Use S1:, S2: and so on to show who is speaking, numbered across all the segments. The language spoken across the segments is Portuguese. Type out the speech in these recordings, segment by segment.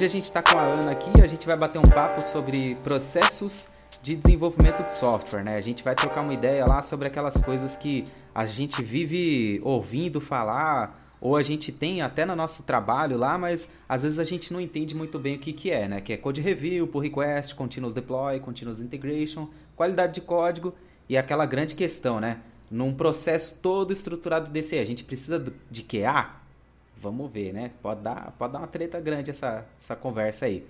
S1: Hoje a gente está com a Ana aqui, a gente vai bater um papo sobre processos de desenvolvimento de software, né? A gente vai trocar uma ideia lá sobre aquelas coisas que a gente vive ouvindo falar ou a gente tem até no nosso trabalho lá, mas às vezes a gente não entende muito bem o que, que é, né? Que é code review, pull request, continuous deploy, continuous integration, qualidade de código e aquela grande questão, né? Num processo todo estruturado desse a gente precisa de QA? Vamos ver, né? Pode dar, pode dar uma treta grande essa, essa conversa aí.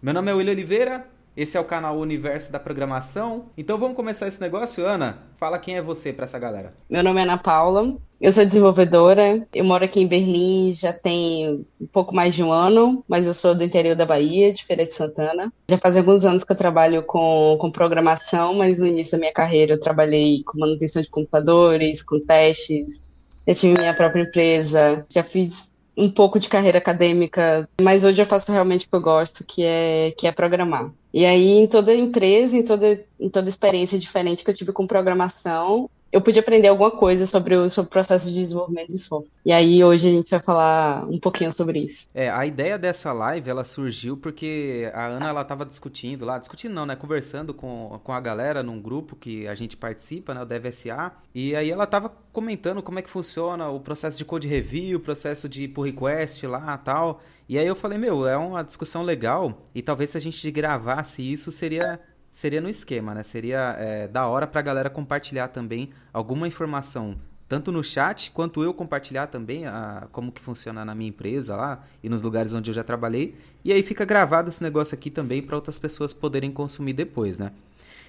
S1: Meu nome é William Oliveira, esse é o canal Universo da Programação. Então vamos começar esse negócio, Ana? Fala quem é você para essa galera.
S2: Meu nome é Ana Paula, eu sou desenvolvedora. Eu moro aqui em Berlim já tem um pouco mais de um ano, mas eu sou do interior da Bahia, de Feira de Santana. Já faz alguns anos que eu trabalho com, com programação, mas no início da minha carreira eu trabalhei com manutenção de computadores, com testes. Já tive minha própria empresa, já fiz um pouco de carreira acadêmica, mas hoje eu faço realmente o que eu gosto, que é, que é programar. E aí, em toda empresa, em toda, em toda experiência diferente que eu tive com programação, eu pude aprender alguma coisa sobre o, sobre o processo de desenvolvimento de software. E aí hoje a gente vai falar um pouquinho sobre isso.
S1: É, a ideia dessa live, ela surgiu porque a Ana, ela tava discutindo lá, discutindo não, né, conversando com, com a galera num grupo que a gente participa, né, o DevSA, e aí ela tava comentando como é que funciona o processo de code review, o processo de pull request lá, tal. E aí eu falei, meu, é uma discussão legal e talvez se a gente gravasse isso seria seria no esquema, né? Seria é, da hora para a galera compartilhar também alguma informação, tanto no chat quanto eu compartilhar também a, como que funciona na minha empresa lá e nos lugares onde eu já trabalhei. E aí fica gravado esse negócio aqui também para outras pessoas poderem consumir depois, né?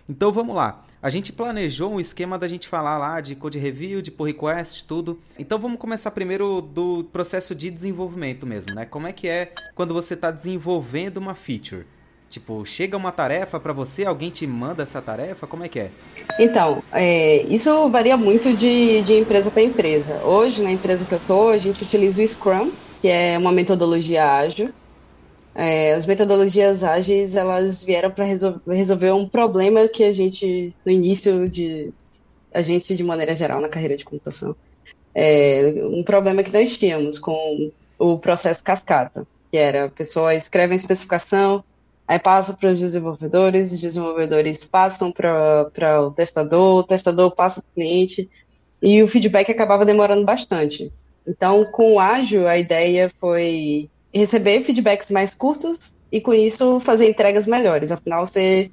S1: Então vamos lá. A gente planejou um esquema da gente falar lá de code review, de pull request, tudo. Então vamos começar primeiro do processo de desenvolvimento mesmo, né? Como é que é quando você está desenvolvendo uma feature? Tipo, chega uma tarefa para você, alguém te manda essa tarefa? Como é que é?
S2: Então, é, isso varia muito de, de empresa para empresa. Hoje, na empresa que eu tô, a gente utiliza o Scrum, que é uma metodologia ágil. É, as metodologias ágeis, elas vieram para resol resolver um problema que a gente, no início de... A gente, de maneira geral, na carreira de computação, é, um problema que nós tínhamos com o processo cascata, que era a pessoa escreve a especificação, Aí passa para os desenvolvedores, os desenvolvedores passam para o testador, o testador passa para o cliente, e o feedback acabava demorando bastante. Então, com o ágil, a ideia foi receber feedbacks mais curtos e, com isso, fazer entregas melhores. Afinal, você,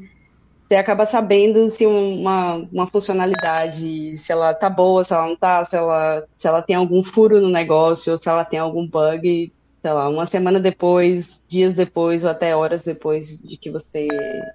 S2: você acaba sabendo se uma, uma funcionalidade, se ela tá boa, se ela não tá, se ela, se ela tem algum furo no negócio, ou se ela tem algum bug sei lá, uma semana depois, dias depois ou até horas depois de que você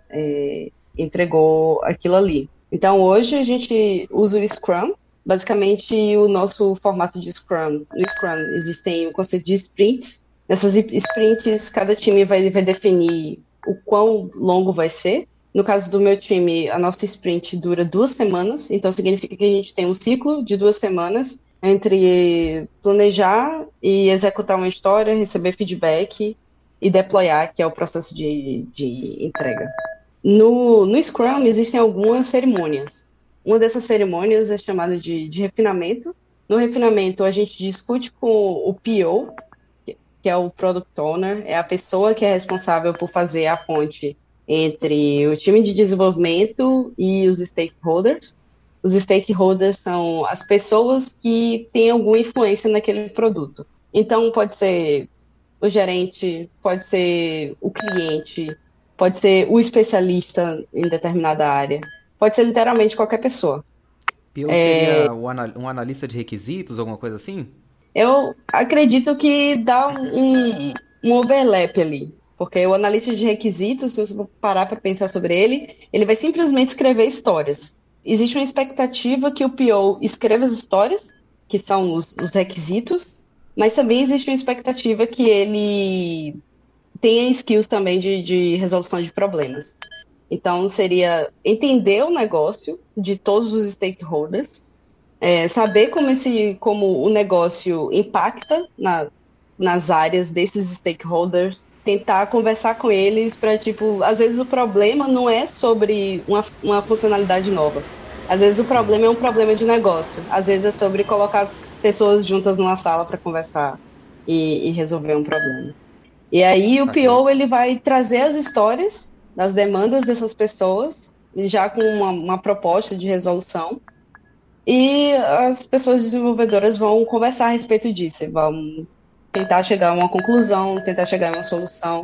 S2: é, entregou aquilo ali. Então hoje a gente usa o Scrum. Basicamente, o nosso formato de Scrum. No Scrum existem o conceito de sprints. Nessas sprints, cada time vai, vai definir o quão longo vai ser. No caso do meu time, a nossa sprint dura duas semanas, então significa que a gente tem um ciclo de duas semanas entre planejar e executar uma história, receber feedback e deployar, que é o processo de, de entrega. No, no Scrum existem algumas cerimônias. Uma dessas cerimônias é chamada de, de refinamento. No refinamento, a gente discute com o PO, que é o Product Owner, é a pessoa que é responsável por fazer a ponte entre o time de desenvolvimento e os stakeholders os stakeholders são as pessoas que têm alguma influência naquele produto. Então, pode ser o gerente, pode ser o cliente, pode ser o especialista em determinada área, pode ser literalmente qualquer pessoa.
S1: PO é... seria um analista de requisitos, alguma coisa assim?
S2: Eu acredito que dá um, um overlap ali. Porque o analista de requisitos, se você parar para pensar sobre ele, ele vai simplesmente escrever histórias existe uma expectativa que o PO escreva as histórias, que são os, os requisitos, mas também existe uma expectativa que ele tenha skills também de, de resolução de problemas. Então, seria entender o negócio de todos os stakeholders, é, saber como, esse, como o negócio impacta na, nas áreas desses stakeholders, tentar conversar com eles para, tipo, às vezes o problema não é sobre uma, uma funcionalidade nova. Às vezes o problema é um problema de negócio. Às vezes é sobre colocar pessoas juntas numa sala para conversar e, e, resolver um problema. E aí o PO ele vai trazer as histórias das demandas dessas pessoas, já com uma, uma proposta de resolução. E as pessoas desenvolvedoras vão conversar a respeito disso, vão tentar chegar a uma conclusão, tentar chegar a uma solução,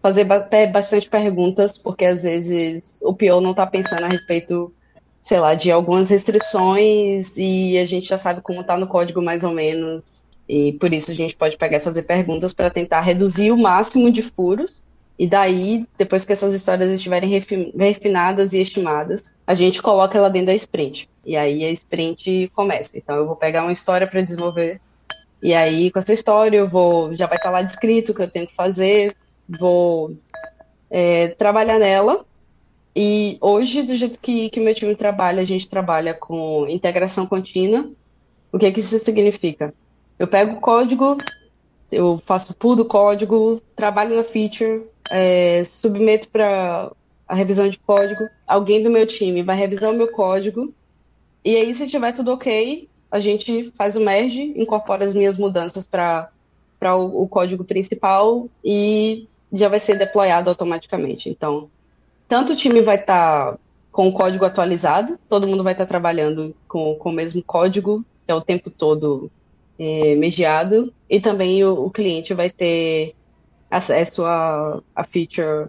S2: fazer até bastante perguntas, porque às vezes o PO não está pensando a respeito, sei lá, de algumas restrições e a gente já sabe como está no código mais ou menos. E por isso a gente pode pegar e fazer perguntas para tentar reduzir o máximo de furos. E daí, depois que essas histórias estiverem refinadas e estimadas, a gente coloca ela dentro da sprint. E aí a sprint começa. Então eu vou pegar uma história para desenvolver. E aí, com essa história, eu vou. Já vai estar lá descrito o que eu tenho que fazer, vou é, trabalhar nela. E hoje, do jeito que, que meu time trabalha, a gente trabalha com integração contínua. O que, que isso significa? Eu pego o código, eu faço pull do código, trabalho na feature, é, submeto para a revisão de código. Alguém do meu time vai revisar o meu código. E aí, se tiver tudo ok, a gente faz o merge, incorpora as minhas mudanças para o, o código principal e já vai ser deployado automaticamente. Então, tanto o time vai estar tá com o código atualizado, todo mundo vai estar tá trabalhando com, com o mesmo código, que é o tempo todo é, mediado, e também o, o, cliente vai ter acesso a, a feature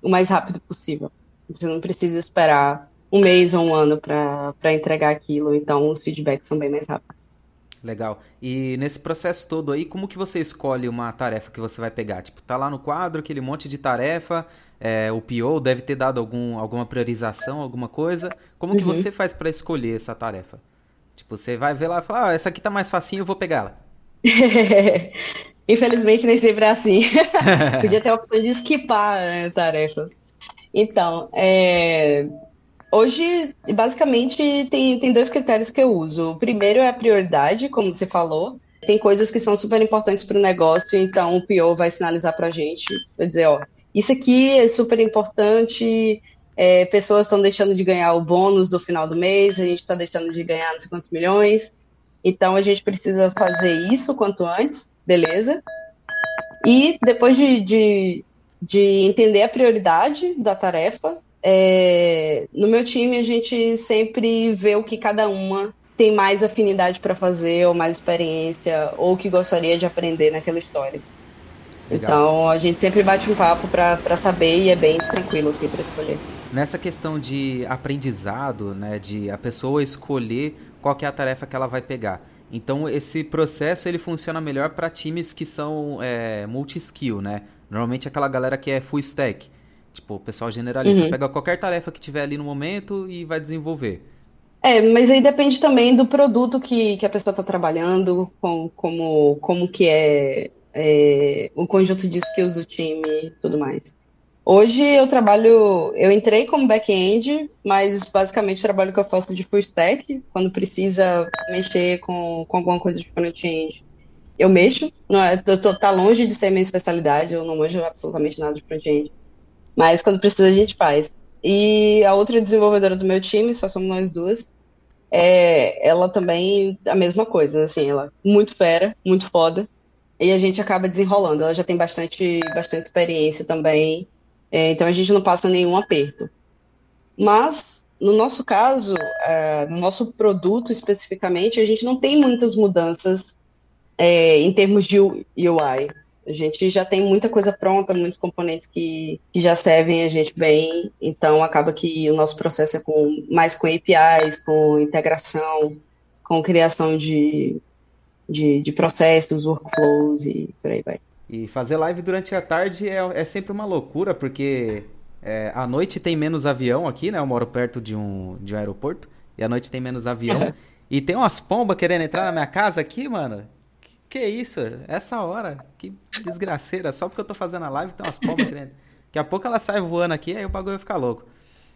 S2: o mais rápido possível. Você não precisa esperar um mês ou um ano para entregar aquilo, então os feedbacks são bem mais rápidos.
S1: Legal. E nesse processo todo aí, como que você escolhe uma tarefa que você vai pegar? Tipo, tá lá no quadro aquele monte de tarefa, é, o PO deve ter dado algum, alguma priorização, alguma coisa. Como uhum. que você faz para escolher essa tarefa? Tipo, você vai ver lá e fala, ah, essa aqui tá mais facinho, eu vou pegar ela.
S2: Infelizmente nem sempre é assim. Podia ter a opção de esquipar né, tarefas. Então, é, Hoje, basicamente, tem, tem dois critérios que eu uso. O primeiro é a prioridade, como você falou. Tem coisas que são super importantes para o negócio, então o PO vai sinalizar para a gente, vai dizer, ó, isso aqui é super importante, é, pessoas estão deixando de ganhar o bônus do final do mês, a gente está deixando de ganhar não sei quantos milhões, então a gente precisa fazer isso quanto antes, beleza? E depois de, de, de entender a prioridade da tarefa, é, no meu time, a gente sempre vê o que cada uma tem mais afinidade para fazer, ou mais experiência, ou que gostaria de aprender naquela história. Legal. Então, a gente sempre bate um papo para saber e é bem tranquilo assim para escolher.
S1: Nessa questão de aprendizado, né, de a pessoa escolher qual é a tarefa que ela vai pegar. Então, esse processo ele funciona melhor para times que são é, multi-skill, né? Normalmente aquela galera que é full stack. Tipo, o pessoal generalista uhum. pega qualquer tarefa que tiver ali no momento e vai desenvolver.
S2: É, mas aí depende também do produto que, que a pessoa está trabalhando, com, como, como que é, é, o conjunto de skills do time e tudo mais. Hoje eu trabalho, eu entrei como back-end, mas basicamente o trabalho que eu faço de full stack, quando precisa mexer com, com alguma coisa de front-end. Eu mexo, não é, tô, tô, tá longe de ser minha especialidade, eu não manjo absolutamente nada de front-end. Mas quando precisa, a gente faz. E a outra desenvolvedora do meu time, só somos nós duas, é, ela também, a mesma coisa, assim, ela muito fera, muito foda, e a gente acaba desenrolando. Ela já tem bastante, bastante experiência também, é, então a gente não passa nenhum aperto. Mas, no nosso caso, é, no nosso produto especificamente, a gente não tem muitas mudanças é, em termos de UI. A gente já tem muita coisa pronta, muitos componentes que, que já servem a gente bem, então acaba que o nosso processo é com, mais com APIs, com integração, com criação de, de, de processos, workflows e por aí vai.
S1: E fazer live durante a tarde é, é sempre uma loucura, porque é, à noite tem menos avião aqui, né? Eu moro perto de um, de um aeroporto, e à noite tem menos avião. e tem umas pombas querendo entrar na minha casa aqui, mano. Que isso? Essa hora? Que desgraceira. Só porque eu tô fazendo a live tem umas pombas querendo. Daqui a pouco ela sai voando aqui, aí o bagulho vai ficar louco.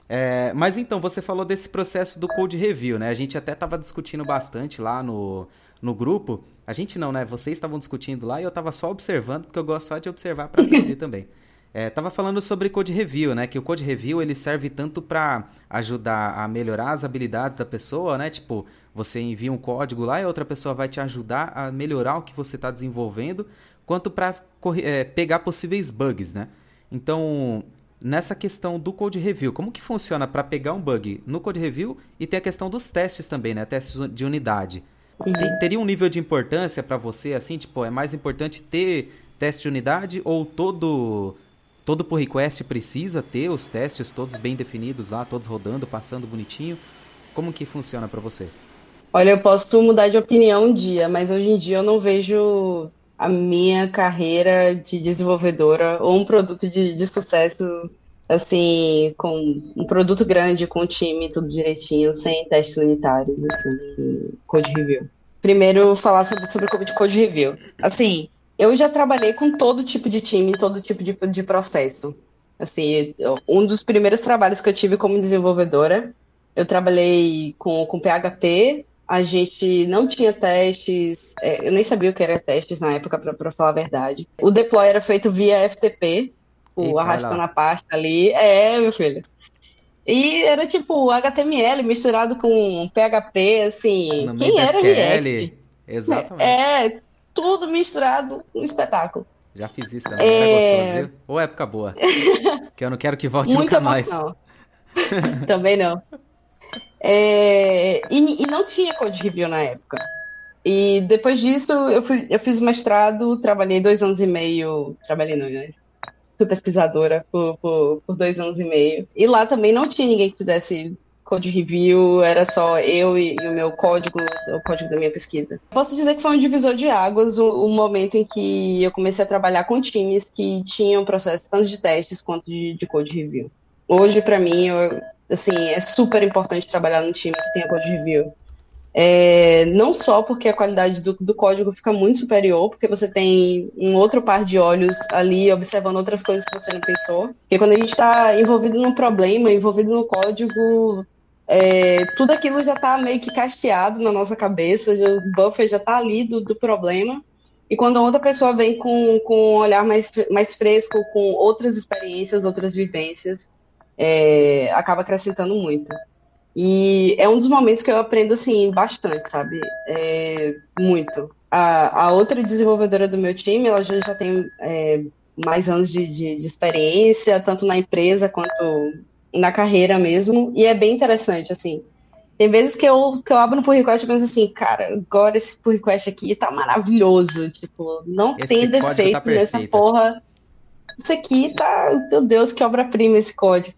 S1: É, mas então, você falou desse processo do code review, né? A gente até tava discutindo bastante lá no, no grupo. A gente não, né? Vocês estavam discutindo lá e eu tava só observando, porque eu gosto só de observar para aprender também. É, tava falando sobre code review, né? Que o code review ele serve tanto para ajudar a melhorar as habilidades da pessoa, né? Tipo, você envia um código lá e a outra pessoa vai te ajudar a melhorar o que você está desenvolvendo, quanto para é, pegar possíveis bugs, né? Então, nessa questão do code review, como que funciona para pegar um bug no code review e tem a questão dos testes também, né? Testes de unidade. Tem, teria um nível de importância para você, assim, tipo, é mais importante ter teste de unidade ou todo todo pull request precisa ter os testes todos bem definidos lá, todos rodando, passando bonitinho? Como que funciona para você?
S2: Olha, eu posso mudar de opinião um dia, mas hoje em dia eu não vejo a minha carreira de desenvolvedora ou um produto de, de sucesso assim, com um produto grande, com o time, tudo direitinho, sem testes unitários, assim, code review. Primeiro, falar sobre, sobre code review. Assim, eu já trabalhei com todo tipo de time, todo tipo de, de processo. Assim, um dos primeiros trabalhos que eu tive como desenvolvedora, eu trabalhei com, com PHP, a gente não tinha testes, é, eu nem sabia o que era testes na época, para falar a verdade. O deploy era feito via FTP, o arrastando a pasta ali. É, meu filho. E era tipo HTML misturado com PHP, assim. No quem era React?
S1: Exatamente.
S2: É, tudo misturado, um espetáculo.
S1: Já fiz isso também, é... gostoso, viu? Ou época boa. que eu não quero que volte Muito nunca mais.
S2: também não. É, e, e, não tinha code review na época. E depois disso, eu, fui, eu fiz mestrado, trabalhei dois anos e meio, trabalhei não, né? Fui pesquisadora por, por, por, dois anos e meio. E lá também não tinha ninguém que fizesse code review, era só eu e, e o meu código, o código da minha pesquisa. Posso dizer que foi um divisor de águas o, o, momento em que eu comecei a trabalhar com times que tinham processo tanto de testes quanto de, de code review. Hoje, para mim, eu, assim, é super importante trabalhar num time que tenha code review. É, não só porque a qualidade do, do, código fica muito superior, porque você tem um outro par de olhos ali observando outras coisas que você não pensou. Porque quando a gente está envolvido num problema, envolvido no código, é, tudo aquilo já está meio que casteado na nossa cabeça, o buffer já está ali do, do problema. E quando outra pessoa vem com, com um olhar mais, mais fresco, com outras experiências, outras vivências, é, acaba acrescentando muito. E é um dos momentos que eu aprendo, assim, bastante, sabe? É, muito. A, a outra desenvolvedora do meu time, ela já, já tem é, mais anos de, de, de, experiência, tanto na empresa quanto na carreira mesmo, e é bem interessante, assim. Tem vezes que eu, que eu abro no pull request e penso assim, cara, agora esse pull request aqui tá maravilhoso, tipo, não esse tem tá defeito tá nessa porra isso aqui tá, meu Deus, que obra-prima esse código.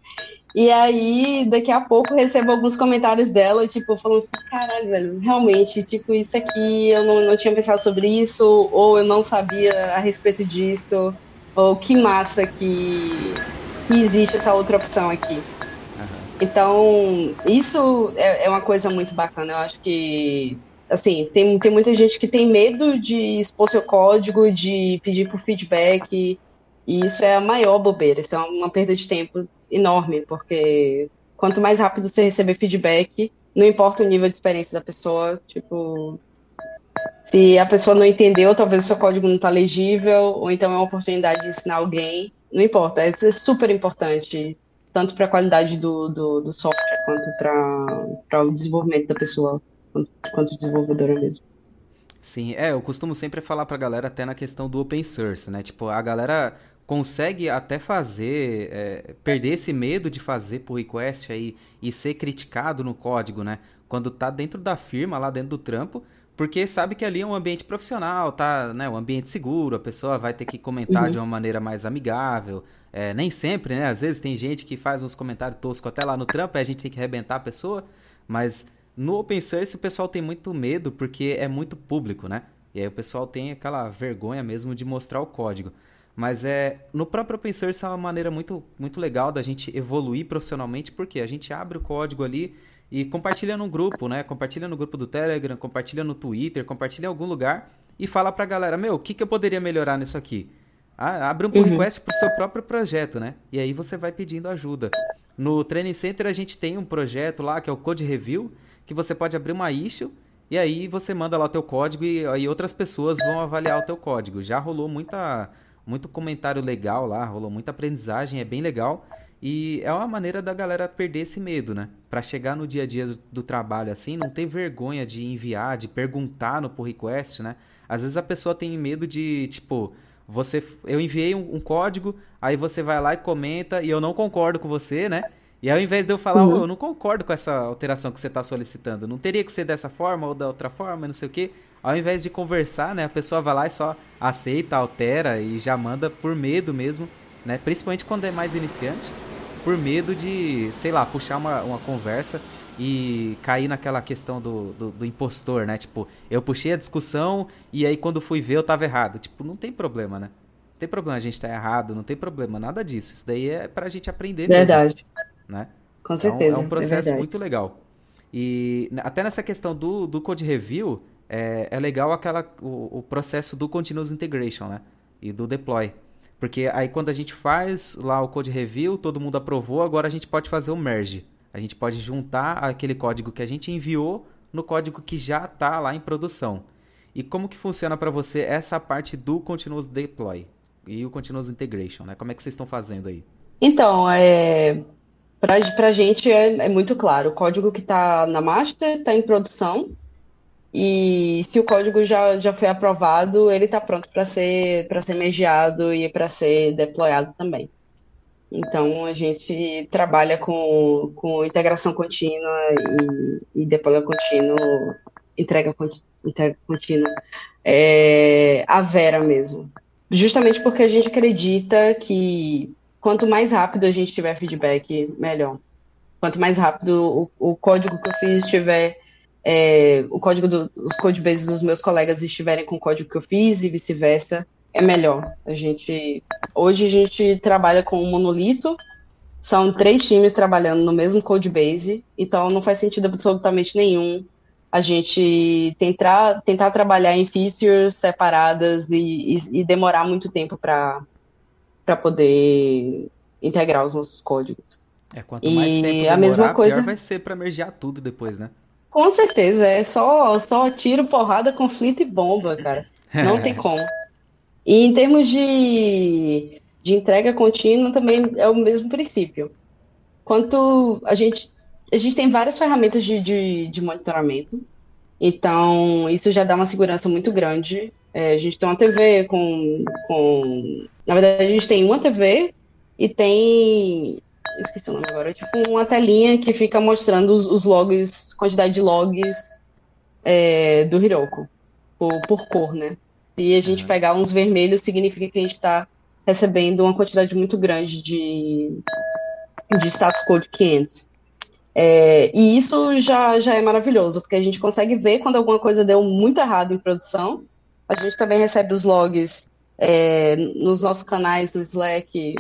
S2: E aí, daqui a pouco, recebo alguns comentários dela, tipo, falando, caralho, velho, realmente, tipo, isso aqui, eu não, não tinha pensado sobre isso, ou eu não sabia a respeito disso, ou que massa que, que existe essa outra opção aqui. Uhum. Então, isso é, é uma coisa muito bacana, eu acho que assim, tem, tem muita gente que tem medo de expor seu código, de pedir por feedback, e isso é a maior bobeira, isso é uma perda de tempo enorme, porque quanto mais rápido você receber feedback, não importa o nível de experiência da pessoa, tipo, se a pessoa não entendeu, talvez o seu código não está legível, ou então é uma oportunidade de ensinar alguém, não importa, isso é super importante, tanto para a qualidade do, do, do, software, quanto para o desenvolvimento da pessoa, quanto, quanto desenvolvedora mesmo.
S1: Sim, é, eu costumo sempre falar pra galera até na questão do open source, né? Tipo, a galera consegue até fazer, é, perder esse medo de fazer pull request aí e ser criticado no código, né? Quando tá dentro da firma, lá dentro do trampo, porque sabe que ali é um ambiente profissional, tá, né? Um ambiente seguro, a pessoa vai ter que comentar uhum. de uma maneira mais amigável. É, nem sempre, né? Às vezes tem gente que faz uns comentários toscos até lá no trampo, aí a gente tem que arrebentar a pessoa, mas no open source o pessoal tem muito medo porque é muito público, né? E aí o pessoal tem aquela vergonha mesmo de mostrar o código. Mas é no próprio open source é uma maneira muito, muito legal da gente evoluir profissionalmente, porque a gente abre o código ali e compartilha no grupo, né? Compartilha no grupo do Telegram, compartilha no Twitter, compartilha em algum lugar e fala pra galera, meu, o que, que eu poderia melhorar nisso aqui? Ah, abre um pull uhum. request pro seu próprio projeto, né? E aí você vai pedindo ajuda. No Training Center a gente tem um projeto lá que é o Code Review, que você pode abrir uma issue e aí você manda lá o teu código e aí outras pessoas vão avaliar o teu código. Já rolou muita muito comentário legal lá, rolou muita aprendizagem, é bem legal. E é uma maneira da galera perder esse medo, né? Para chegar no dia a dia do, do, trabalho assim, não ter vergonha de enviar, de perguntar no pull request, né? Às vezes a pessoa tem medo de, tipo, você eu enviei um, um código, aí você vai lá e comenta e eu não concordo com você, né? E ao invés de eu falar, uhum. oh, eu não concordo com essa alteração que você está solicitando, não teria que ser dessa forma ou da outra forma, não sei o quê. Ao invés de conversar, né, a pessoa vai lá e só aceita, altera e já manda por medo mesmo, né? Principalmente quando é mais iniciante por medo de, sei lá, puxar uma, uma conversa e cair naquela questão do, do, do, impostor, né? Tipo, eu puxei a discussão e aí quando fui ver eu tava errado. Tipo, não tem problema, né? Não tem problema a gente estar tá errado, não tem problema, nada disso. Isso daí é pra gente aprender
S2: Verdade.
S1: Mesmo, né?
S2: Com certeza.
S1: Então, é um processo é muito legal. E até nessa questão do, do code review, é, é legal aquela, o, o processo do continuous integration, né? E do deploy. Porque aí quando a gente faz lá o code review, todo mundo aprovou, agora a gente pode fazer o merge. A gente pode juntar aquele código que a gente enviou no código que já está lá em produção. E como que funciona para você essa parte do continuous deploy e o continuous integration, né? Como é que vocês estão fazendo aí?
S2: Então, é, para a gente é, é, muito claro. O código que está na master está em produção e se o código já, já foi aprovado, ele está pronto para ser, ser mediado e para ser deployado também. Então, a gente trabalha com, com integração contínua e, e deploy contínuo, entrega, entrega contínua, é, a Vera mesmo. Justamente porque a gente acredita que quanto mais rápido a gente tiver feedback, melhor. Quanto mais rápido o, o código que eu fiz estiver é, o código dos do, codebases dos meus colegas estiverem com o código que eu fiz e vice-versa, é melhor. A gente hoje a gente trabalha com um monolito, são três times trabalhando no mesmo codebase, então não faz sentido absolutamente nenhum a gente tentar, tentar trabalhar em features separadas e, e, e demorar muito tempo para poder integrar os nossos códigos.
S1: É, quanto mais e tempo demorar, a mesma coisa... pior vai ser para mergear tudo depois, né?
S2: Com certeza, é só, só tiro, porrada, conflito e bomba, cara. Não tem como. E em termos de, de entrega contínua, também é o mesmo princípio. Quanto a gente. A gente tem várias ferramentas de, de, de monitoramento. Então, isso já dá uma segurança muito grande. É, a gente tem uma TV com, com. Na verdade, a gente tem uma TV e tem esqueci o nome agora, é tipo uma telinha que fica mostrando os, os logs, quantidade de logs é, do Hiroko, por, por, cor, né? Se a gente uhum. pegar uns vermelhos, significa que a gente está recebendo uma quantidade muito grande de, de status code 500. É, e isso já, já é maravilhoso, porque a gente consegue ver quando alguma coisa deu muito errado em produção. A gente também recebe os logs é, nos nossos canais do Slack,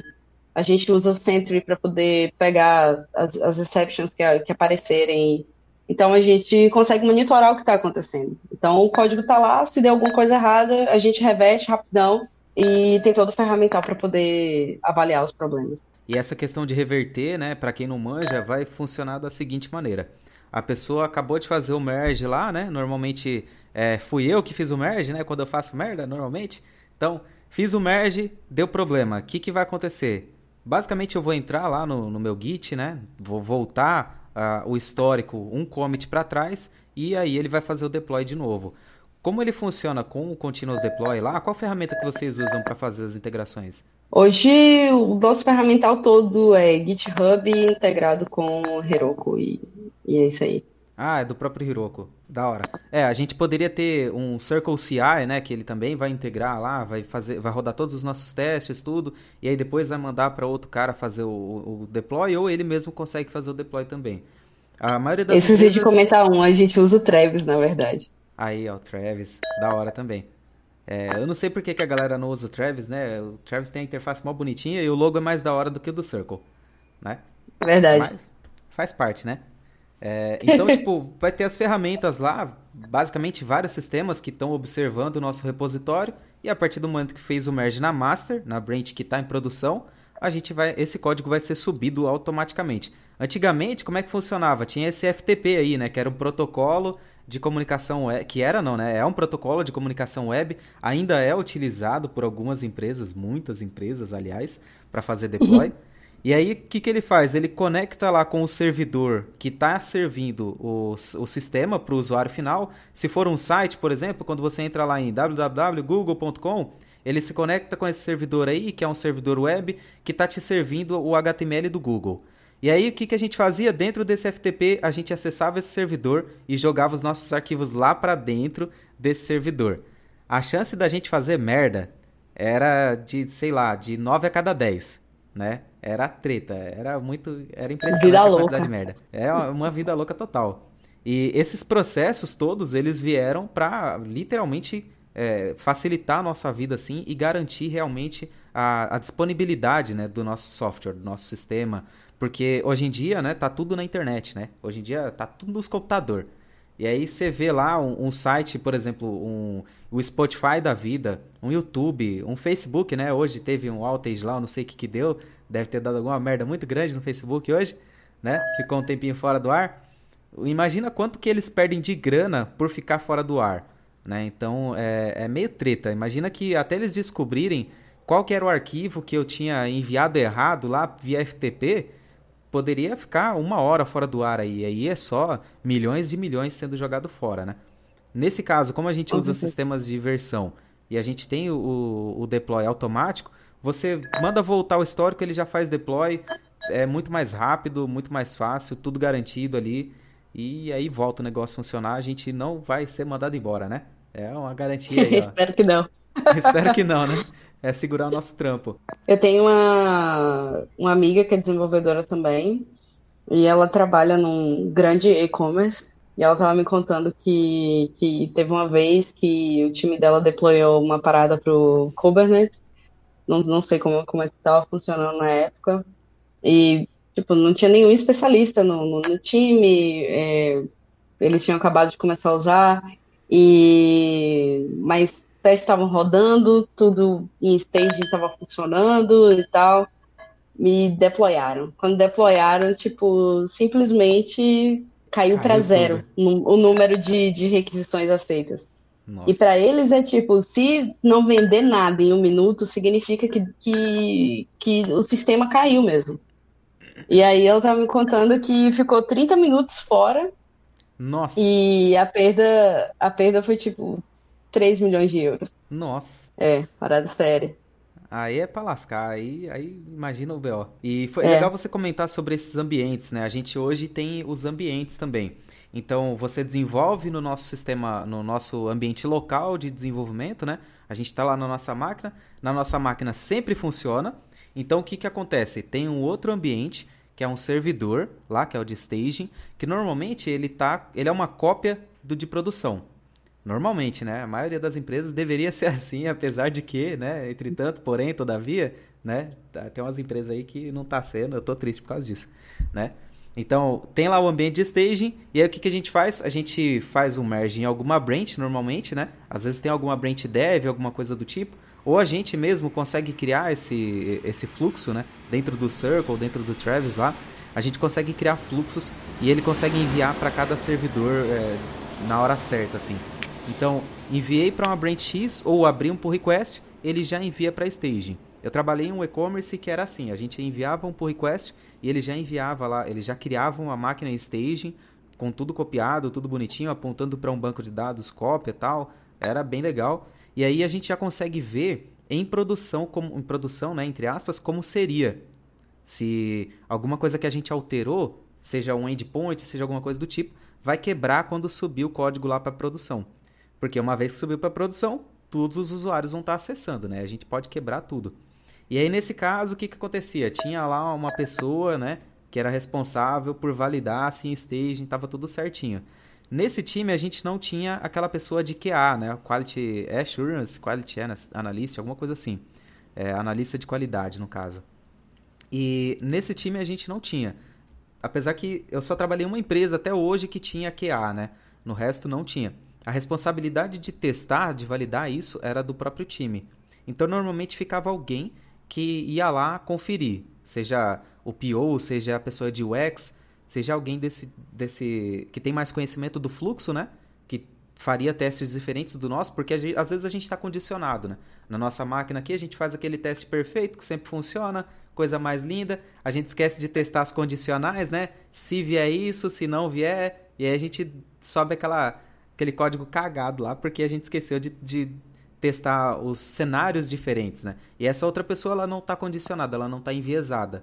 S2: a gente usa o Sentry para poder pegar as, as exceptions que, que aparecerem. Então a gente consegue monitorar o que está acontecendo. Então o código está lá, se der alguma coisa errada, a gente reveste rapidão e tem todo o ferramental para poder avaliar os problemas.
S1: E essa questão de reverter, né, para quem não manja, vai funcionar da seguinte maneira. A pessoa acabou de fazer o merge lá, né? Normalmente é, fui eu que fiz o merge, né? Quando eu faço merda, normalmente. Então, fiz o merge, deu problema. O que, que vai acontecer? Basicamente eu vou entrar lá no, no meu Git, né? Vou voltar uh, o histórico, um commit para trás e aí ele vai fazer o deploy de novo. Como ele funciona com o Continuous Deploy lá? Qual ferramenta que vocês usam para fazer as integrações?
S2: Hoje o nosso ferramental todo é GitHub integrado com Heroku e, e é isso aí.
S1: Ah, é do próprio Hiroko. Da hora. É, a gente poderia ter um Circle CI, né, que ele também vai integrar lá, vai fazer, vai rodar todos os nossos testes, tudo, e aí depois vai mandar para outro cara fazer o, o, deploy ou ele mesmo consegue fazer o deploy também.
S2: A maioria das Esqueci empresas... de comentar um, a gente usa o Travis, na verdade.
S1: Aí, ó, o Travis, da hora também. É, eu não sei por que, que a galera não usa o Travis, né? O Travis tem a interface mó bonitinha e o logo é mais da hora do que o do Circle, né?
S2: Verdade.
S1: Mas faz parte, né? É, então, tipo, vai ter as ferramentas lá, basicamente vários sistemas que estão observando o nosso repositório e a partir do momento que fez o merge na master, na branch que está em produção, a gente vai, esse código vai ser subido automaticamente. Antigamente, como é que funcionava? Tinha esse FTP aí, né, que era um protocolo de comunicação web, que era não, né? É um protocolo de comunicação web, ainda é utilizado por algumas empresas, muitas empresas, aliás, para fazer deploy. E aí, o que, que ele faz? Ele conecta lá com o servidor que está servindo o, o sistema para o usuário final. Se for um site, por exemplo, quando você entra lá em www.google.com, ele se conecta com esse servidor aí, que é um servidor web, que está te servindo o HTML do Google. E aí, o que, que a gente fazia? Dentro desse FTP, a gente acessava esse servidor e jogava os nossos arquivos lá para dentro desse servidor. A chance da gente fazer merda era de, sei lá, de 9 a cada 10, né? Era treta, era muito, era impressionante vida a louca. de merda. É uma vida louca total. E esses processos todos, eles vieram para literalmente é, facilitar a nossa vida assim e garantir realmente a, a, disponibilidade né, do nosso software, do nosso sistema. Porque hoje em dia, né, tá tudo na internet, né? Hoje em dia tá tudo nos computadores. E aí você vê lá um, um, site, por exemplo, um, o Spotify da vida, um YouTube, um Facebook, né? Hoje teve um outage lá, eu não sei o que que deu. Deve ter dado alguma merda muito grande no Facebook hoje, né? Ficou um tempinho fora do ar. Imagina quanto que eles perdem de grana por ficar fora do ar, né? Então é, é meio treta. Imagina que até eles descobrirem qual que era o arquivo que eu tinha enviado errado lá via FTP, poderia ficar uma hora fora do ar aí. Aí é só milhões de milhões sendo jogado fora, né? Nesse caso, como a gente usa sistemas de versão e a gente tem o, o deploy automático, você manda voltar o histórico, ele já faz deploy, é muito mais rápido, muito mais fácil, tudo garantido ali. E aí volta o negócio funcionar, a gente não vai ser mandado embora, né? É uma garantia aí,
S2: Espero que não.
S1: Espero que não, né? É segurar o nosso trampo.
S2: Eu tenho uma, uma amiga que é desenvolvedora também, e ela trabalha num grande e-commerce, e ela estava me contando que, que teve uma vez que o time dela deployou uma parada pro Kubernetes, não, não sei como, como é que estava funcionando na época, e, tipo, não tinha nenhum especialista no, no, no time, é, eles tinham acabado de começar a usar, e mas testes estavam rodando, tudo em staging estava funcionando e tal. Me deployaram. Quando deployaram, tipo, simplesmente caiu, para zero o número de, de requisições aceitas. Nossa. E para eles é tipo, se não vender nada em um minuto, significa que, que, que o sistema caiu mesmo. E aí ela tava me contando que ficou 30 minutos fora.
S1: Nossa.
S2: E a perda, a perda foi tipo 3 milhões de euros.
S1: Nossa.
S2: É, parada séria.
S1: Aí é pra lascar, aí, aí imagina o BO. E foi é. legal você comentar sobre esses ambientes, né? A gente hoje tem os ambientes também. Então, você desenvolve no nosso sistema, no nosso ambiente local de desenvolvimento, né? A gente está lá na nossa máquina, na nossa máquina sempre funciona. Então, o que, que acontece? Tem um outro ambiente, que é um servidor, lá, que é o de staging, que normalmente ele, tá, ele é uma cópia do de produção. Normalmente, né? A maioria das empresas deveria ser assim, apesar de que, né? Entretanto, porém, todavia, né? Tá, tem umas empresas aí que não tá sendo, eu tô triste por causa disso, né? Então, tem lá o ambiente de staging, e aí o que, que a gente faz? A gente faz um merge em alguma branch, normalmente, né? Às vezes tem alguma branch dev, alguma coisa do tipo, ou a gente mesmo consegue criar esse, esse fluxo, né? Dentro do Circle, dentro do Travis lá, a gente consegue criar fluxos e ele consegue enviar para cada servidor é, na hora certa, assim. Então, enviei para uma branch X ou abri um pull request, ele já envia para staging. Eu trabalhei em um e-commerce que era assim, a gente enviava um pull request e ele já enviava lá, ele já criava uma máquina em staging com tudo copiado, tudo bonitinho, apontando para um banco de dados, cópia e tal. Era bem legal. E aí a gente já consegue ver em produção, como, em produção, né, entre aspas, como seria. Se alguma coisa que a gente alterou, seja um endpoint, seja alguma coisa do tipo, vai quebrar quando subir o código lá para produção. Porque uma vez que subiu para produção, todos os usuários vão estar tá acessando, né? A gente pode quebrar tudo. E aí, nesse caso, o que, que acontecia? Tinha lá uma pessoa, né? Que era responsável por validar se em staging estava tudo certinho. Nesse time, a gente não tinha aquela pessoa de QA, né? Quality Assurance, Quality Analyst, alguma coisa assim. É, analista de qualidade, no caso. E nesse time a gente não tinha. Apesar que eu só trabalhei em uma empresa até hoje que tinha QA, né? No resto não tinha. A responsabilidade de testar, de validar isso, era do próprio time. Então, normalmente ficava alguém que ia lá conferir, seja o PO, seja a pessoa de UX, seja alguém desse, desse que tem mais conhecimento do fluxo, né? Que faria testes diferentes do nosso, porque gente, às vezes a gente está condicionado, né? Na nossa máquina aqui a gente faz aquele teste perfeito que sempre funciona, coisa mais linda. A gente esquece de testar as condicionais, né? Se vier isso, se não vier, e aí a gente sobe aquela, aquele código cagado lá, porque a gente esqueceu de, de testar os cenários diferentes, né? E essa outra pessoa ela não está condicionada, ela não está enviesada.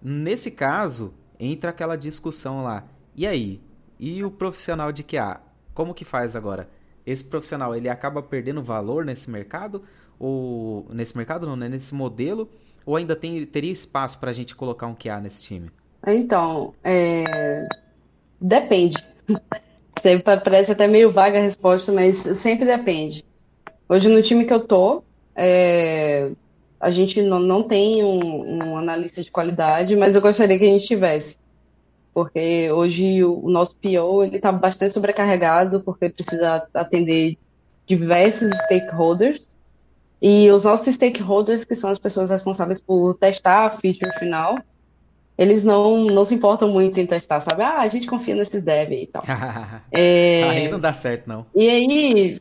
S1: Nesse caso, entra aquela discussão lá. E aí? E o profissional de QA? Como que faz agora? Esse profissional, ele acaba perdendo valor nesse mercado? Ou nesse mercado não, né? Nesse modelo? Ou ainda tem, teria espaço para a gente colocar um QA nesse time?
S2: Então, é... depende. Sempre parece até meio vaga a resposta, mas sempre depende. Hoje no time que eu tô, é... a gente não, não tem um, um analista de qualidade, mas eu gostaria que a gente tivesse porque hoje o, nosso PO ele está bastante sobrecarregado porque precisa atender diversos stakeholders e os nossos stakeholders que são as pessoas responsáveis por testar a feature final eles não, não se importam muito em testar, sabe? Ah, a gente confia nesses dev e tal.
S1: é... Aí não dá certo, não.
S2: E aí,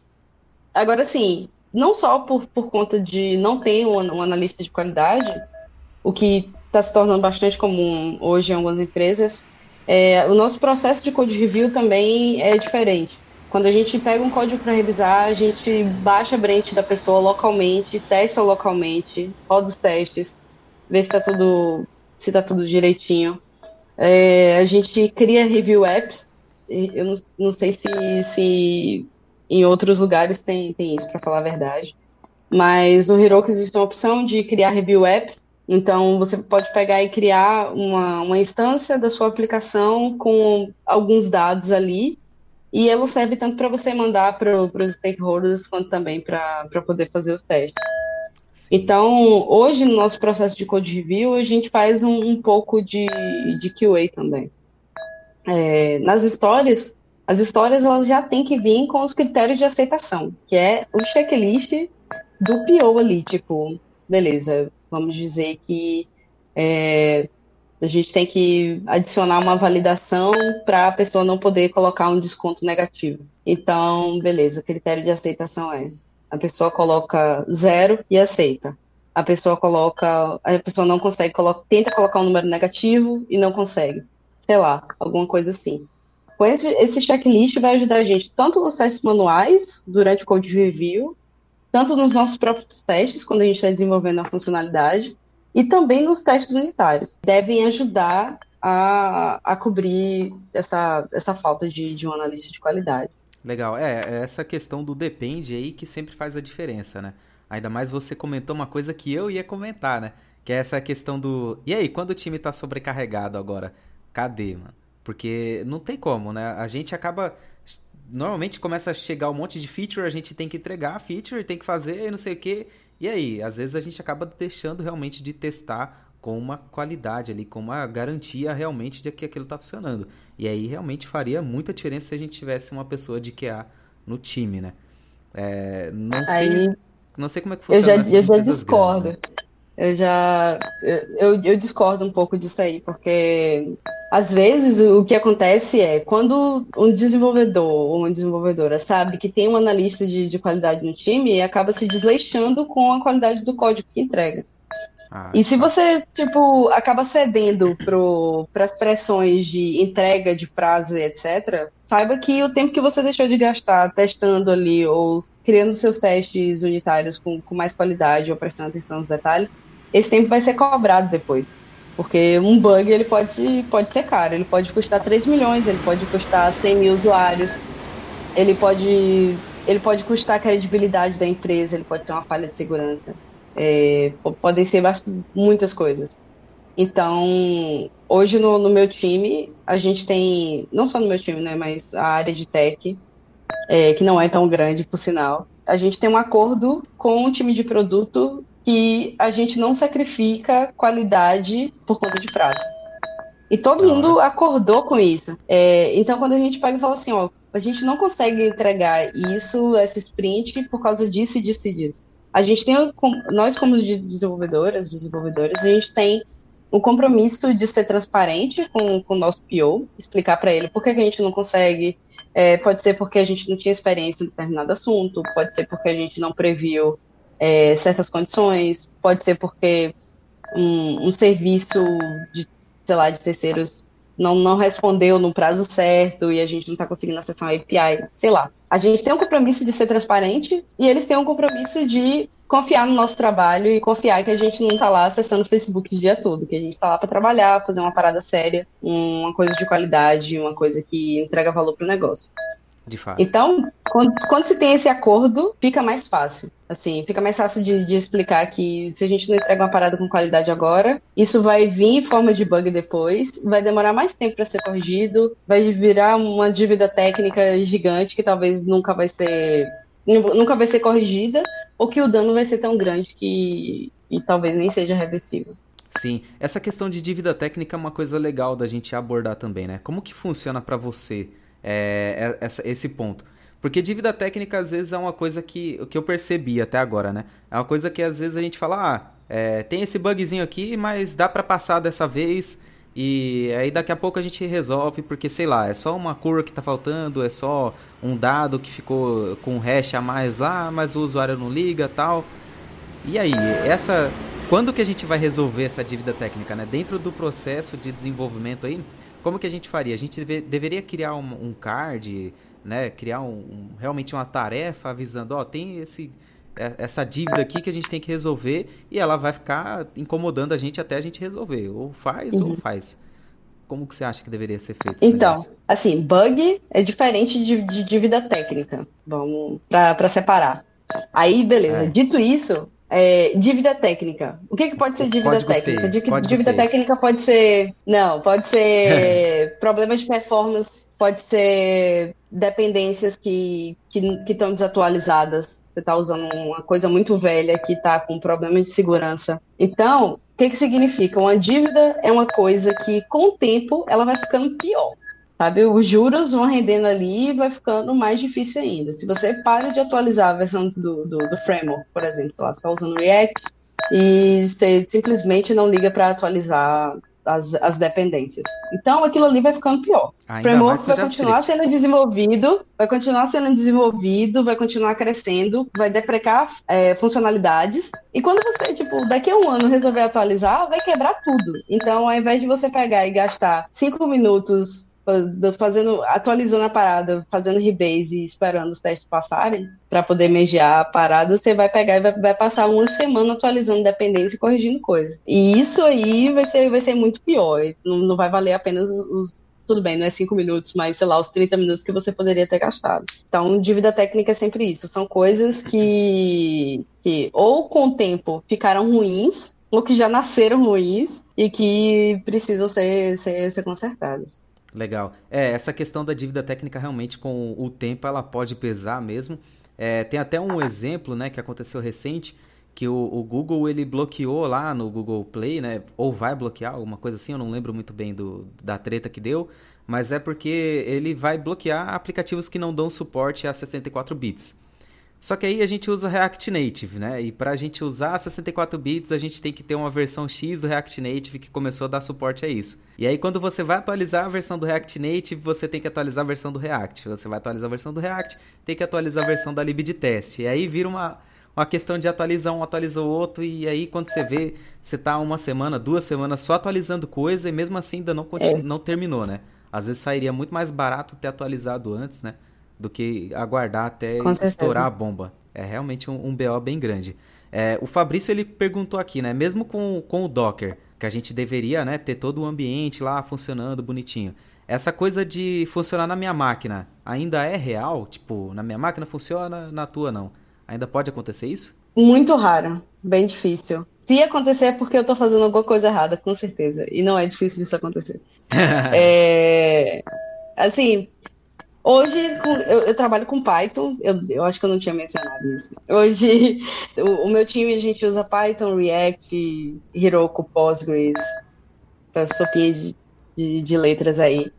S2: agora sim, não só por, por conta de não ter um, um analista de qualidade, o que está se tornando bastante comum hoje em algumas empresas, é, o nosso processo de code review também é diferente. Quando a gente pega um código para revisar, a gente baixa a branch da pessoa localmente, testa localmente, roda os testes, vê se está tudo, se tá tudo direitinho. É, a gente cria review apps. Eu não, não sei se, se em outros lugares tem, tem isso, para falar a verdade. Mas no Heroku existe uma opção de criar review apps então, você pode pegar e criar uma, uma instância da sua aplicação com alguns dados ali, e ela serve tanto para você mandar para os stakeholders, quanto também para poder fazer os testes. Então, hoje, no nosso processo de code review, a gente faz um, um pouco de, de QA também. É, nas histórias, as histórias elas já têm que vir com os critérios de aceitação, que é o checklist do PO ali, tipo, beleza, vamos dizer que é, a gente tem que adicionar uma validação para a pessoa não poder colocar um desconto negativo. Então, beleza, o critério de aceitação é a pessoa coloca zero e aceita. A pessoa coloca, a pessoa não consegue, coloca, tenta colocar um número negativo e não consegue. Sei lá, alguma coisa assim. Com esse, esse checklist vai ajudar a gente tanto nos testes manuais, durante o code review, tanto nos nossos próprios testes, quando a gente está desenvolvendo a funcionalidade, e também nos testes unitários. Devem ajudar a, a cobrir essa, essa falta de, de um analista de qualidade.
S1: Legal, é, é essa questão do depende aí que sempre faz a diferença, né? Ainda mais você comentou uma coisa que eu ia comentar, né? Que é essa questão do. E aí, quando o time tá sobrecarregado agora, cadê, mano? Porque não tem como, né? A gente acaba normalmente começa a chegar um monte de feature, a gente tem que entregar a feature, tem que fazer não sei o que. E aí, às vezes a gente acaba deixando realmente de testar com uma qualidade ali, com uma garantia realmente de que aquilo está funcionando. E aí realmente faria muita diferença se a gente tivesse uma pessoa de QA no time, né? É, não, aí, sei, não sei como é que funciona.
S2: Eu já, eu já discordo. Grandes, né? Eu já eu, eu discordo um pouco disso aí, porque às vezes o que acontece é quando um desenvolvedor ou uma desenvolvedora sabe que tem um analista de, de qualidade no time, acaba se desleixando com a qualidade do código que entrega. Ah, e se tá. você, tipo, acaba cedendo para as pressões de entrega de prazo e etc., saiba que o tempo que você deixou de gastar testando ali ou criando seus testes unitários com, com mais qualidade ou prestando atenção nos detalhes, esse tempo vai ser cobrado depois. Porque um bug ele pode, pode ser caro, ele pode custar 3 milhões, ele pode custar 100 mil usuários, ele pode, ele pode custar a credibilidade da empresa, ele pode ser uma falha de segurança. É, podem ser muitas coisas. Então, hoje no, no, meu time, a gente tem, não só no meu time, né, mas a área de tech, é, que não é tão grande, por sinal, a gente tem um acordo com o time de produto que a gente não sacrifica qualidade por conta de prazo. E todo mundo acordou com isso. É, então, quando a gente pega e fala assim, ó, a gente não consegue entregar isso, essa sprint, por causa disso e disso e disso. A gente tem, nós como desenvolvedoras, desenvolvedores, a gente tem o compromisso de ser transparente com, com o nosso PO, explicar para ele por que, a gente não consegue. É, pode ser porque a gente não tinha experiência em determinado assunto, pode ser porque a gente não previu é, certas condições, pode ser porque um, um serviço de, sei lá, de terceiros não, não respondeu no prazo certo e a gente não está conseguindo acessar uma API, sei lá. A gente tem um compromisso de ser transparente e eles têm um compromisso de confiar no nosso trabalho e confiar que a gente não está lá acessando o Facebook o dia todo, que a gente está lá para trabalhar, fazer uma parada séria, uma coisa de qualidade, uma coisa que entrega valor para o negócio.
S1: De fato.
S2: Então, quando, quando, se tem esse acordo, fica mais fácil. Assim, fica mais fácil de, de, explicar que se a gente não entrega uma parada com qualidade agora, isso vai vir em forma de bug depois, vai demorar mais tempo para ser corrigido, vai virar uma dívida técnica gigante que talvez nunca vai ser nunca vai ser corrigida, ou que o dano vai ser tão grande que e talvez nem seja reversível.
S1: Sim, essa questão de dívida técnica é uma coisa legal da gente abordar também, né? Como que funciona para você? é, é, essa, esse ponto. Porque dívida técnica, às vezes, é uma coisa que, que eu percebi até agora, né? É uma coisa que, às vezes, a gente fala, ah, é, tem esse bugzinho aqui, mas dá para passar dessa vez e aí daqui a pouco a gente resolve, porque, sei lá, é só uma cor que tá faltando, é só um dado que ficou com um hash a mais lá, mas o usuário não liga tal. E aí, essa... Quando que a gente vai resolver essa dívida técnica, né? Dentro do processo de desenvolvimento aí, como que a gente faria? A gente deve, deveria criar um, um, card, né? Criar um, um, realmente uma tarefa avisando, ó, tem esse é, essa dívida aqui que a gente tem que resolver e ela vai ficar incomodando a gente até a gente resolver. Ou faz uhum. ou faz. Como que você acha que deveria ser feito?
S2: Então, negócio? assim, bug é diferente de, de dívida técnica. Vamos para separar. Aí, beleza. É. Dito isso, é, dívida técnica. O que, que pode ser dívida Código técnica? Feio. Dívida feio. técnica pode ser. Não, pode ser problemas de performance, pode ser dependências que estão que, que desatualizadas. Você está usando uma coisa muito velha que está com problemas de segurança. Então, o que, que significa? Uma dívida é uma coisa que, com o tempo, ela vai ficando pior sabe? Os juros vão rendendo ali e vai ficando mais difícil ainda. Se você para de atualizar a versão do, do, do framework, por exemplo, sei lá, você está usando React e você simplesmente não liga para atualizar as, as dependências. Então aquilo ali vai ficando pior. o framework vai continuar sendo desenvolvido, vai continuar sendo desenvolvido, vai continuar crescendo, vai deprecar é, funcionalidades. E quando você, tipo, daqui a um ano resolver atualizar, vai quebrar tudo. Então, ao invés de você pegar e gastar cinco minutos fazendo, atualizando a parada, fazendo rebase e esperando os testes passarem para poder mediar a parada, você vai pegar e vai, vai, passar uma semana atualizando dependência e corrigindo coisa. E isso aí vai ser, vai ser muito pior. Não, não vai valer apenas os, tudo bem, não é cinco minutos, mas sei lá, os 30 minutos que você poderia ter gastado. Então, dívida técnica é sempre isso. São coisas que, que ou com o tempo ficaram ruins, ou que já nasceram ruins e que precisam ser, ser, ser consertadas.
S1: Legal. É, essa questão da dívida técnica realmente com o tempo ela pode pesar mesmo. É, tem até um exemplo, né, que aconteceu recente, que o, o, Google ele bloqueou lá no Google Play, né, ou vai bloquear, alguma coisa assim, eu não lembro muito bem do, da treta que deu, mas é porque ele vai bloquear aplicativos que não dão suporte a 64 bits. Só que aí a gente usa React Native, né? E para a gente usar 64 bits, a gente tem que ter uma versão X do React Native que começou a dar suporte a isso. E aí quando você vai atualizar a versão do React Native, você tem que atualizar a versão do React. Você vai atualizar a versão do React, tem que atualizar a versão da lib de teste. E aí vira uma, uma questão de atualizar um, atualiza o outro, e aí quando você vê, você tá uma semana, duas semanas só atualizando coisa e mesmo assim ainda não, é. não terminou, né? Às vezes sairia muito mais barato ter atualizado antes, né? Do que aguardar até estourar a bomba. É realmente um, um BO bem grande. É, o Fabrício ele perguntou aqui, né? Mesmo com, com o Docker, que a gente deveria né, ter todo o ambiente lá funcionando bonitinho. Essa coisa de funcionar na minha máquina ainda é real? Tipo, na minha máquina funciona, na tua não. Ainda pode acontecer isso?
S2: Muito raro, bem difícil. Se acontecer é porque eu estou fazendo alguma coisa errada, com certeza. E não é difícil disso acontecer. é... Assim, Hoje eu, eu, trabalho com Python, eu, eu, acho que eu não tinha mencionado isso. Hoje o, o, meu time a gente usa Python, React, Heroku, Postgres, essa sopinha de, de, de, letras aí.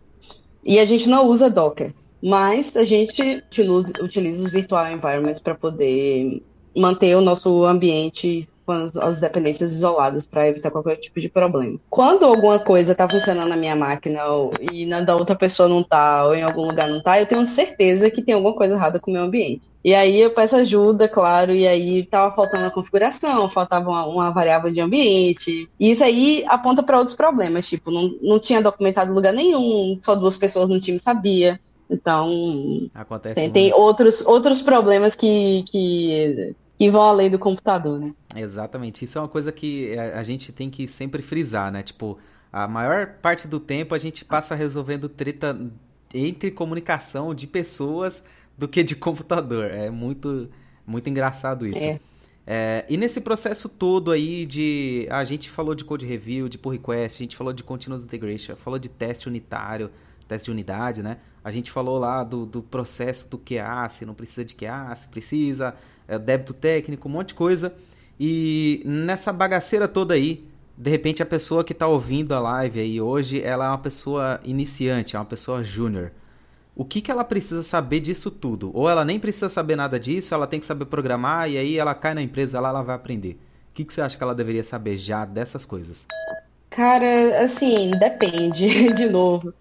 S2: E a gente não usa Docker, mas a gente utiliza, utiliza os virtual environments para poder manter o nosso ambiente com as, as dependências isoladas para evitar qualquer tipo de problema. Quando alguma coisa está funcionando na minha máquina ou, e na da outra pessoa não está ou em algum lugar não está, eu tenho certeza que tem alguma coisa errada com o meu ambiente. E aí eu peço ajuda, claro, e aí estava faltando a configuração, faltava uma, uma, variável de ambiente. E isso aí aponta para outros problemas, tipo, não, não tinha documentado lugar nenhum, só duas pessoas no time sabia. Então,
S1: Acontece
S2: tem, tem outros, outros problemas que, que, que vão além do computador, né?
S1: Exatamente. Isso é uma coisa que a gente tem que sempre frisar, né? Tipo, a maior parte do tempo a gente passa resolvendo treta entre comunicação de pessoas do que de computador. É muito, muito engraçado isso. É. É, e nesse processo todo aí de. A gente falou de code review, de pull request, a gente falou de continuous integration, falou de teste unitário, teste de unidade, né? A gente falou lá do, do processo do QA, se não precisa de QA, se precisa, é, débito técnico, um monte de coisa. E nessa bagaceira toda aí, de repente a pessoa que está ouvindo a live aí hoje, ela é uma pessoa iniciante, é uma pessoa júnior o que, que ela precisa saber disso tudo? Ou ela nem precisa saber nada disso, ela tem que saber programar e aí ela cai na empresa lá, ela vai aprender. O que, que você acha que ela deveria saber já dessas coisas?
S2: Cara, assim, depende, de novo.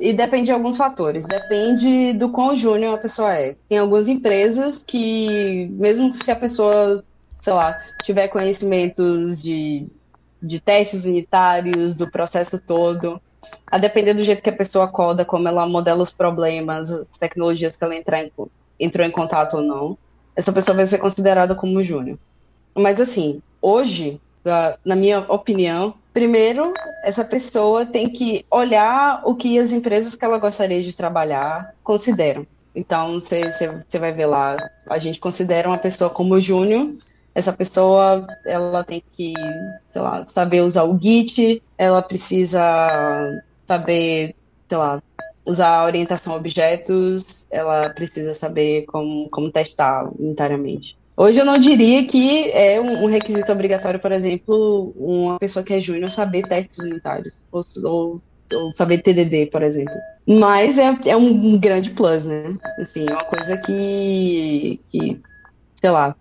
S2: E depende de alguns fatores. Depende do quão júnior a pessoa é. Tem algumas empresas que, mesmo se a pessoa, sei lá, tiver conhecimentos de, de testes unitários, do processo todo, a depender do jeito que a pessoa coda, como ela modela os problemas, as tecnologias que ela entrar em, entrou em contato ou não, essa pessoa vai ser considerada como júnior. Mas assim, hoje, na minha opinião, primeiro, essa pessoa tem que olhar o que as empresas que ela gostaria de trabalhar consideram. Então, você vai ver lá, a gente considera uma pessoa como júnior, essa pessoa, ela tem que, sei lá, saber usar o Git, ela precisa saber, sei lá, usar a orientação a objetos, ela precisa saber como, como testar unitariamente. Hoje eu não diria que é um, requisito obrigatório, por exemplo, uma pessoa que é júnior saber testes unitários, ou, ou, ou, saber TDD, por exemplo. Mas é, é um grande plus, né? Assim, é uma coisa que, que sei lá,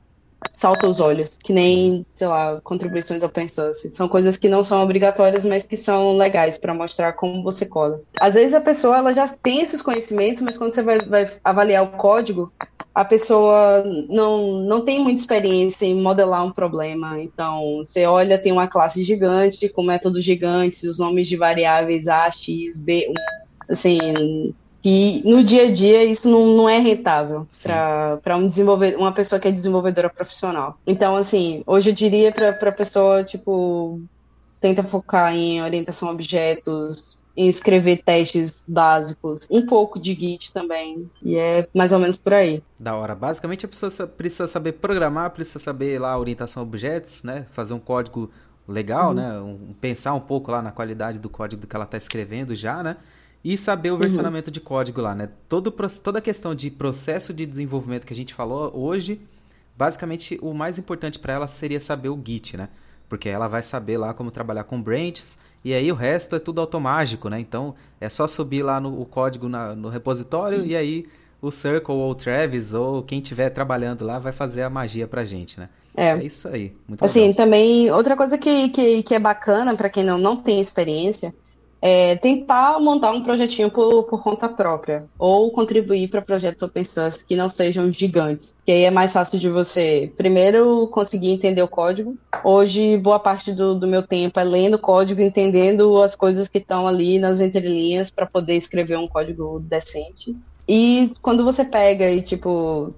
S2: salta os olhos, que nem, sei lá, contribuições open source. São coisas que não são obrigatórias, mas que são legais para mostrar como você coda. Às vezes a pessoa ela já tem esses conhecimentos, mas quando você vai, vai avaliar o código, a pessoa não, não tem muita experiência em modelar um problema. Então, você olha, tem uma classe gigante, com métodos gigantes, os nomes de variáveis A, X, B, assim, que no dia a dia isso não, não é rentável para um desenvolvedor, uma pessoa que é desenvolvedora profissional. Então, assim, hoje eu diria para a pessoa, tipo, tenta focar em orientação a objetos, em escrever testes básicos, um pouco de Git também, e é mais ou menos por aí.
S1: Da hora. Basicamente a pessoa precisa saber programar, precisa saber lá orientação a objetos, né? Fazer um código legal, uhum. né? Um, pensar um pouco lá na qualidade do código que ela está escrevendo já, né? E saber o uhum. versionamento uhum. de código lá, né? Todo, toda a questão de processo de desenvolvimento que a gente falou hoje, basicamente o mais importante para ela seria saber o Git, né? Porque ela vai saber lá como trabalhar com branches e aí o resto é tudo automático, né? Então é só subir lá no o código na, no repositório uhum. e aí o Circle ou o Travis ou quem estiver trabalhando lá vai fazer a magia pra gente, né? É, é isso aí.
S2: assim, legal. também outra coisa que, que, que é bacana para quem não, não tem experiência é, tentar montar um projetinho por, por conta própria ou contribuir para projetos open source que não sejam gigantes. Que aí é mais fácil de você, primeiro, conseguir entender o código. Hoje, boa parte do, do meu tempo é lendo código, entendendo as coisas que estão ali nas entrelinhas para poder escrever um código decente. E quando você pega e, tipo,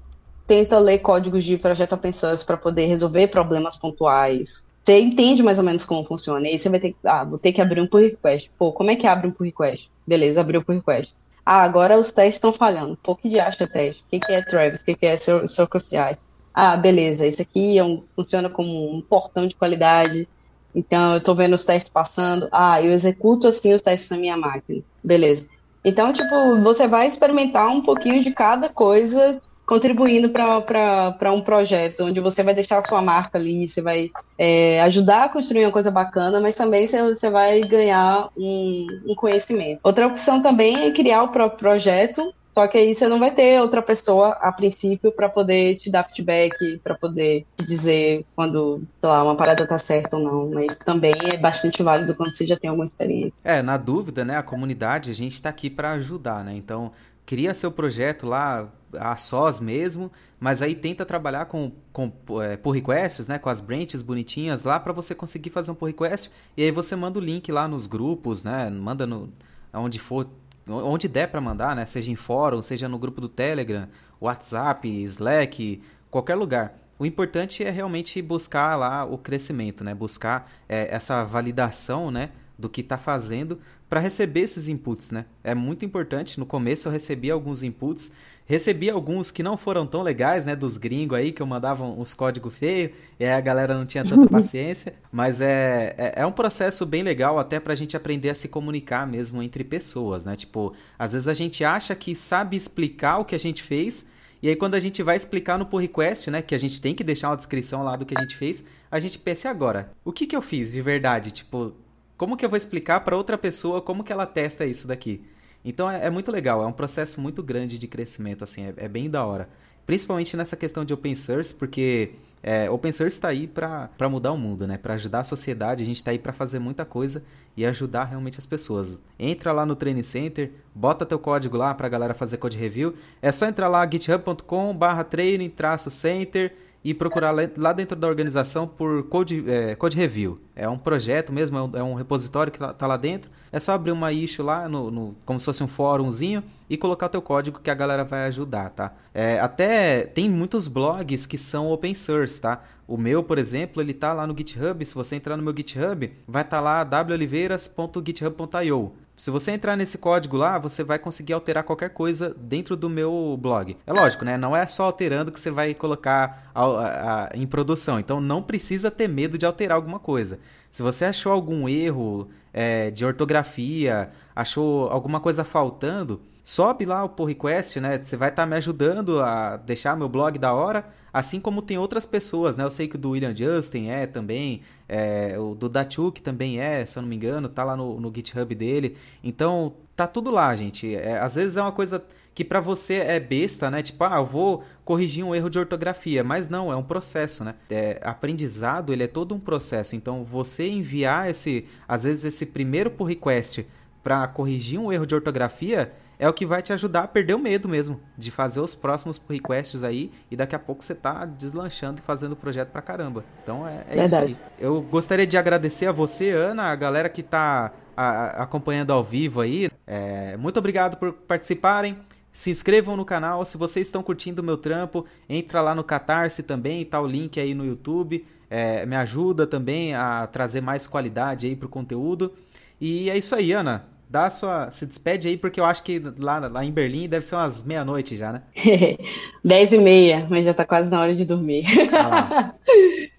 S2: tenta ler códigos de projeto open source para poder resolver problemas pontuais, você entende mais ou menos como funciona. E aí você vai ter que, ah, vou ter que abrir um pull request. Pô, como é que abre um pull request? Beleza, abriu o pull request. Ah, agora os testes estão falhando. Pô, que de acha teste? O que, que é Travis? O que, que é Circle CI? Ah, beleza, isso aqui é um, funciona como um portão de qualidade. Então, eu estou vendo os testes passando. Ah, eu executo assim os testes na minha máquina. Beleza. Então, tipo, você vai experimentar um pouquinho de cada coisa contribuindo para um projeto onde você vai deixar a sua marca ali, você vai é, ajudar a construir uma coisa bacana, mas também você, você vai ganhar um, um, conhecimento. Outra opção também é criar o próprio projeto Só que aí você não vai ter outra pessoa a princípio para poder te dar feedback, para poder te dizer quando, sei lá, uma parada tá certa ou não. Mas também é bastante válido quando você já tem alguma experiência.
S1: É, na dúvida, né, a comunidade, a gente tá aqui para ajudar, né? Então, cria seu projeto lá a sós mesmo, mas aí tenta trabalhar com, com é, pull requests, né, com as branches bonitinhas lá para você conseguir fazer um pull request e aí você manda o link lá nos grupos, né, manda no onde for, onde der para mandar, né, seja em fórum, seja no grupo do Telegram, WhatsApp, Slack, qualquer lugar. O importante é realmente buscar lá o crescimento, né, buscar é, essa validação, né, do que está fazendo para receber esses inputs, né? É muito importante. No começo eu recebi alguns inputs, recebi alguns que não foram tão legais, né? Dos gringos aí que eu mandava uns códigos feios e aí a galera não tinha tanta paciência. Mas é, é, é, um processo bem legal até para a gente aprender a se comunicar mesmo entre pessoas, né? Tipo, às vezes a gente acha que sabe explicar o que a gente fez. E aí, quando a gente vai explicar no pull request, né, que a gente tem que deixar uma descrição lá do que a gente fez, a gente pensa, agora? O que, que eu fiz de verdade? Tipo, como que eu vou explicar para outra pessoa como que ela testa isso daqui? Então é, é, muito legal, é um processo muito grande de crescimento, assim, é, é bem da hora. Principalmente nessa questão de open source, porque é, open source está aí para mudar o mundo, né? Para ajudar a sociedade, a gente está aí para fazer muita coisa e ajudar realmente as pessoas. Entra lá no Training Center, bota teu código lá para a galera fazer code review. É só entrar lá github.com/training-center e procurar lá dentro da organização por Code, é, Code Review. É um projeto mesmo, é um, é repositório que está tá lá dentro. É só abrir uma issue lá, no, no, como se fosse um fórumzinho, e colocar o teu código que a galera vai ajudar, tá? É, até tem muitos blogs que são open source, tá? O meu, por exemplo, ele tá lá no GitHub. Se você entrar no meu GitHub, vai estar tá lá woliveiras.github.io. Se você entrar nesse código lá, você vai conseguir alterar qualquer coisa dentro do meu blog. É lógico, né? Não é só alterando que você vai colocar a, a, a, em produção. Então não precisa ter medo de alterar alguma coisa. Se você achou algum erro é, de ortografia, achou alguma coisa faltando, sobe lá o pull request, né? Você vai estar tá me ajudando a deixar meu blog da hora, assim como tem outras pessoas, né? Eu sei que o do William Justin é também, é, o do Datuk também é, se eu não me engano, tá lá no, no GitHub dele. Então, tá tudo lá, gente. É, às vezes é uma coisa que para você é besta, né? Tipo, ah, eu vou corrigir um erro de ortografia, mas não, é um processo, né? É, aprendizado, ele é todo um processo. Então, você enviar esse, às vezes esse primeiro pull request para corrigir um erro de ortografia, é o que vai te ajudar a perder o medo mesmo de fazer os próximos requests aí e daqui a pouco você tá deslanchando e fazendo o projeto pra caramba. Então é, é isso aí. Eu gostaria de agradecer a você, Ana, a galera que tá a, acompanhando ao vivo aí. É, muito obrigado por participarem. Se inscrevam no canal, se vocês estão curtindo o meu trampo, entra lá no Catarse também, tá o link aí no YouTube. É, me ajuda também a trazer mais qualidade aí pro conteúdo. E é isso aí, Ana dá sua. Se despede aí, porque eu acho que lá, lá em Berlim deve ser umas meia-noite já, né?
S2: Dez e meia, mas já tá quase na hora de dormir. Ah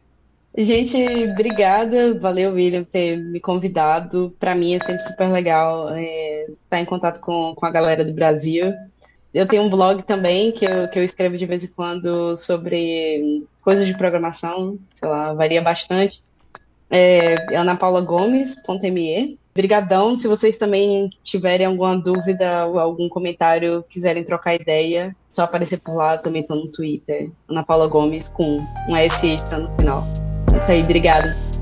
S2: Gente, obrigada. Valeu, William, por ter me convidado. Para mim é sempre super legal é, estar tá em contato com, com a galera do Brasil. Eu tenho um blog também que eu, que eu escrevo de vez em quando sobre coisas de programação, sei lá, varia bastante. É anapaulagomes.me Brigadão. Se vocês também tiverem alguma dúvida ou algum comentário, quiserem trocar ideia, só aparecer por lá. Também estou no Twitter, Ana Paula Gomes, com um S extra no final. É isso aí, obrigada.